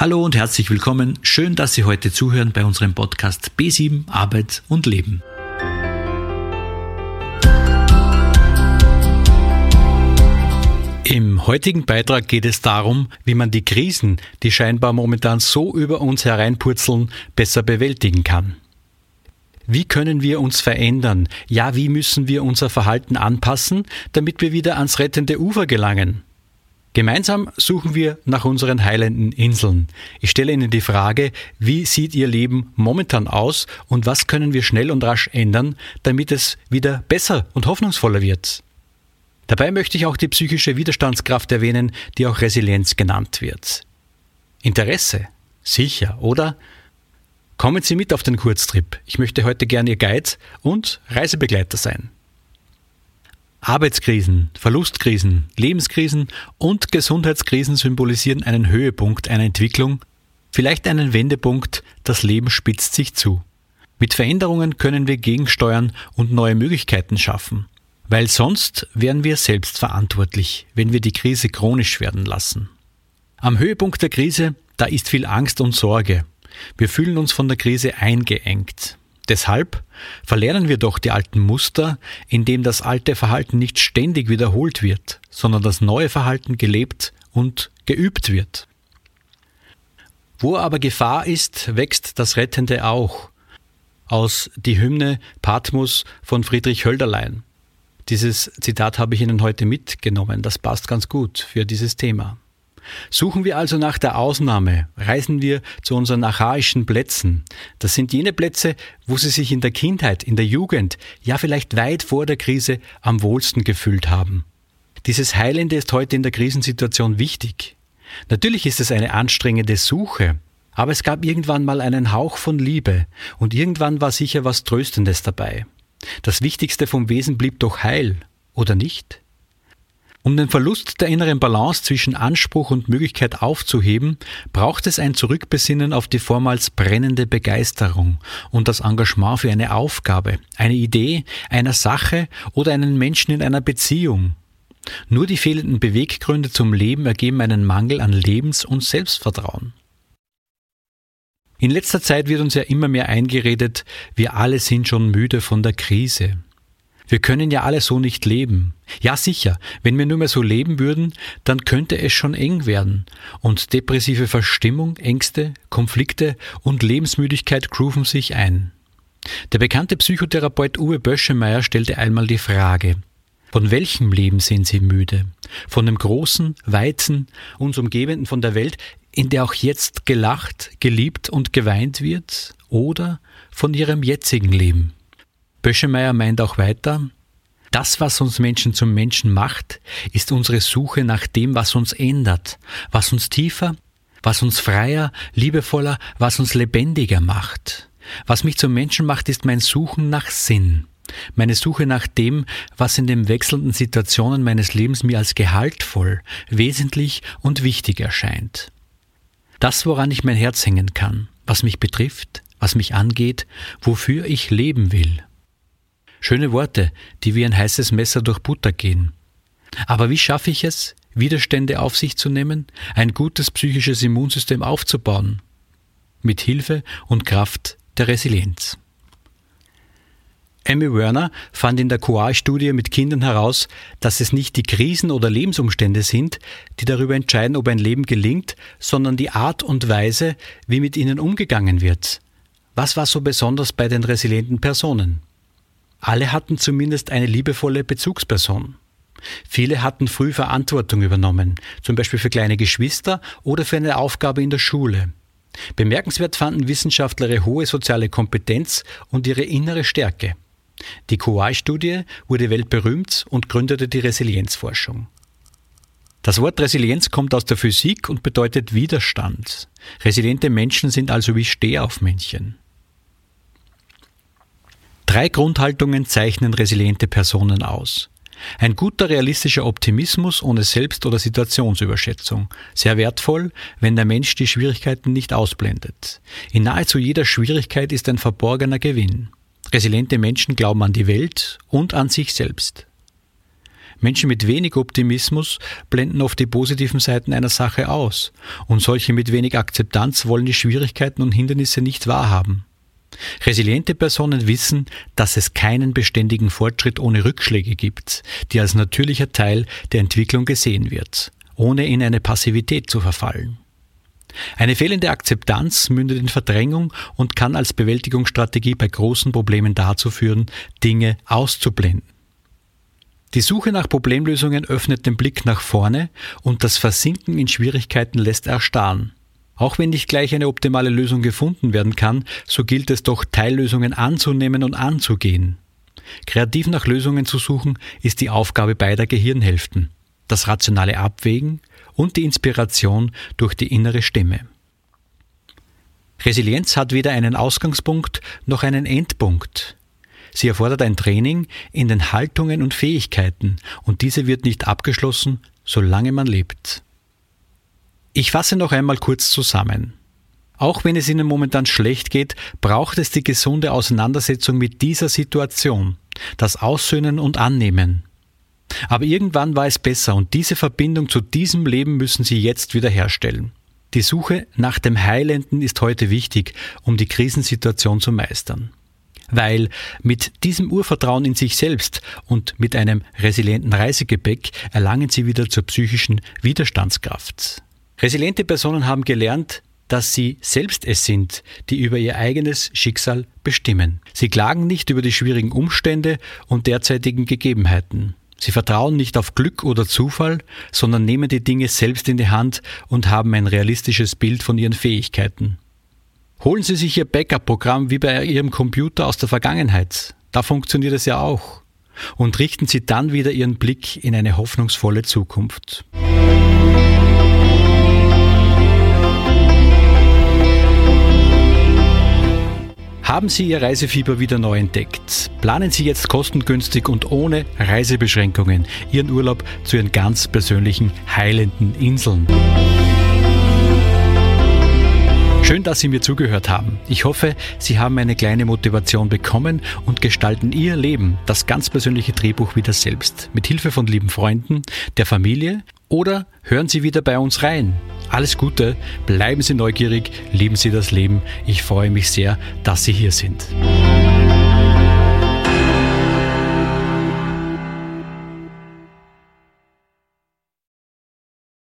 Hallo und herzlich willkommen. Schön, dass Sie heute zuhören bei unserem Podcast B7 Arbeit und Leben. Im heutigen Beitrag geht es darum, wie man die Krisen, die scheinbar momentan so über uns hereinpurzeln, besser bewältigen kann. Wie können wir uns verändern? Ja, wie müssen wir unser Verhalten anpassen, damit wir wieder ans rettende Ufer gelangen? Gemeinsam suchen wir nach unseren heilenden Inseln. Ich stelle Ihnen die Frage, wie sieht Ihr Leben momentan aus und was können wir schnell und rasch ändern, damit es wieder besser und hoffnungsvoller wird? Dabei möchte ich auch die psychische Widerstandskraft erwähnen, die auch Resilienz genannt wird. Interesse? Sicher, oder? Kommen Sie mit auf den Kurztrip. Ich möchte heute gern Ihr Guide und Reisebegleiter sein. Arbeitskrisen, Verlustkrisen, Lebenskrisen und Gesundheitskrisen symbolisieren einen Höhepunkt einer Entwicklung, vielleicht einen Wendepunkt, das Leben spitzt sich zu. Mit Veränderungen können wir gegensteuern und neue Möglichkeiten schaffen, weil sonst wären wir selbst verantwortlich, wenn wir die Krise chronisch werden lassen. Am Höhepunkt der Krise, da ist viel Angst und Sorge. Wir fühlen uns von der Krise eingeengt. Deshalb verlernen wir doch die alten Muster, indem das alte Verhalten nicht ständig wiederholt wird, sondern das neue Verhalten gelebt und geübt wird. Wo aber Gefahr ist, wächst das Rettende auch. Aus die Hymne Patmos von Friedrich Hölderlein. Dieses Zitat habe ich Ihnen heute mitgenommen. Das passt ganz gut für dieses Thema. Suchen wir also nach der Ausnahme, reisen wir zu unseren archaischen Plätzen. Das sind jene Plätze, wo Sie sich in der Kindheit, in der Jugend, ja vielleicht weit vor der Krise am wohlsten gefühlt haben. Dieses Heilende ist heute in der Krisensituation wichtig. Natürlich ist es eine anstrengende Suche, aber es gab irgendwann mal einen Hauch von Liebe und irgendwann war sicher was Tröstendes dabei. Das Wichtigste vom Wesen blieb doch heil, oder nicht? Um den Verlust der inneren Balance zwischen Anspruch und Möglichkeit aufzuheben, braucht es ein Zurückbesinnen auf die vormals brennende Begeisterung und das Engagement für eine Aufgabe, eine Idee, einer Sache oder einen Menschen in einer Beziehung. Nur die fehlenden Beweggründe zum Leben ergeben einen Mangel an Lebens- und Selbstvertrauen. In letzter Zeit wird uns ja immer mehr eingeredet, wir alle sind schon müde von der Krise. Wir können ja alle so nicht leben. Ja sicher, wenn wir nur mehr so leben würden, dann könnte es schon eng werden. Und depressive Verstimmung, Ängste, Konflikte und Lebensmüdigkeit grooven sich ein. Der bekannte Psychotherapeut Uwe Böschemeyer stellte einmal die Frage, von welchem Leben sind Sie müde? Von dem großen, weiten, uns umgebenden von der Welt, in der auch jetzt gelacht, geliebt und geweint wird? Oder von Ihrem jetzigen Leben? Böschemeyer meint auch weiter, das, was uns Menschen zum Menschen macht, ist unsere Suche nach dem, was uns ändert, was uns tiefer, was uns freier, liebevoller, was uns lebendiger macht. Was mich zum Menschen macht, ist mein Suchen nach Sinn, meine Suche nach dem, was in den wechselnden Situationen meines Lebens mir als gehaltvoll, wesentlich und wichtig erscheint. Das, woran ich mein Herz hängen kann, was mich betrifft, was mich angeht, wofür ich leben will. Schöne Worte, die wie ein heißes Messer durch Butter gehen. Aber wie schaffe ich es, Widerstände auf sich zu nehmen, ein gutes psychisches Immunsystem aufzubauen? Mit Hilfe und Kraft der Resilienz. Amy Werner fand in der Coa-Studie mit Kindern heraus, dass es nicht die Krisen oder Lebensumstände sind, die darüber entscheiden, ob ein Leben gelingt, sondern die Art und Weise, wie mit ihnen umgegangen wird. Was war so besonders bei den resilienten Personen? Alle hatten zumindest eine liebevolle Bezugsperson. Viele hatten früh Verantwortung übernommen, zum Beispiel für kleine Geschwister oder für eine Aufgabe in der Schule. Bemerkenswert fanden Wissenschaftler ihre hohe soziale Kompetenz und ihre innere Stärke. Die Kowai-Studie wurde weltberühmt und gründete die Resilienzforschung. Das Wort Resilienz kommt aus der Physik und bedeutet Widerstand. Resiliente Menschen sind also wie Stehaufmännchen. Drei Grundhaltungen zeichnen resiliente Personen aus. Ein guter realistischer Optimismus ohne Selbst- oder Situationsüberschätzung. Sehr wertvoll, wenn der Mensch die Schwierigkeiten nicht ausblendet. In nahezu jeder Schwierigkeit ist ein verborgener Gewinn. Resiliente Menschen glauben an die Welt und an sich selbst. Menschen mit wenig Optimismus blenden oft die positiven Seiten einer Sache aus, und solche mit wenig Akzeptanz wollen die Schwierigkeiten und Hindernisse nicht wahrhaben. Resiliente Personen wissen, dass es keinen beständigen Fortschritt ohne Rückschläge gibt, die als natürlicher Teil der Entwicklung gesehen wird, ohne in eine Passivität zu verfallen. Eine fehlende Akzeptanz mündet in Verdrängung und kann als Bewältigungsstrategie bei großen Problemen dazu führen, Dinge auszublenden. Die Suche nach Problemlösungen öffnet den Blick nach vorne und das Versinken in Schwierigkeiten lässt erstarren. Auch wenn nicht gleich eine optimale Lösung gefunden werden kann, so gilt es doch, Teillösungen anzunehmen und anzugehen. Kreativ nach Lösungen zu suchen, ist die Aufgabe beider Gehirnhälften. Das rationale Abwägen und die Inspiration durch die innere Stimme. Resilienz hat weder einen Ausgangspunkt noch einen Endpunkt. Sie erfordert ein Training in den Haltungen und Fähigkeiten und diese wird nicht abgeschlossen, solange man lebt. Ich fasse noch einmal kurz zusammen. Auch wenn es Ihnen momentan schlecht geht, braucht es die gesunde Auseinandersetzung mit dieser Situation, das Aussöhnen und Annehmen. Aber irgendwann war es besser und diese Verbindung zu diesem Leben müssen Sie jetzt wiederherstellen. Die Suche nach dem Heilenden ist heute wichtig, um die Krisensituation zu meistern. Weil mit diesem Urvertrauen in sich selbst und mit einem resilienten Reisegepäck erlangen Sie wieder zur psychischen Widerstandskraft. Resiliente Personen haben gelernt, dass sie selbst es sind, die über ihr eigenes Schicksal bestimmen. Sie klagen nicht über die schwierigen Umstände und derzeitigen Gegebenheiten. Sie vertrauen nicht auf Glück oder Zufall, sondern nehmen die Dinge selbst in die Hand und haben ein realistisches Bild von ihren Fähigkeiten. Holen Sie sich Ihr Backup-Programm wie bei Ihrem Computer aus der Vergangenheit. Da funktioniert es ja auch. Und richten Sie dann wieder Ihren Blick in eine hoffnungsvolle Zukunft. Haben Sie Ihr Reisefieber wieder neu entdeckt? Planen Sie jetzt kostengünstig und ohne Reisebeschränkungen Ihren Urlaub zu Ihren ganz persönlichen heilenden Inseln. Schön, dass Sie mir zugehört haben. Ich hoffe, Sie haben eine kleine Motivation bekommen und gestalten Ihr Leben, das ganz persönliche Drehbuch wieder selbst, mit Hilfe von lieben Freunden, der Familie oder hören Sie wieder bei uns rein. Alles Gute, bleiben Sie neugierig, lieben Sie das Leben. Ich freue mich sehr, dass Sie hier sind.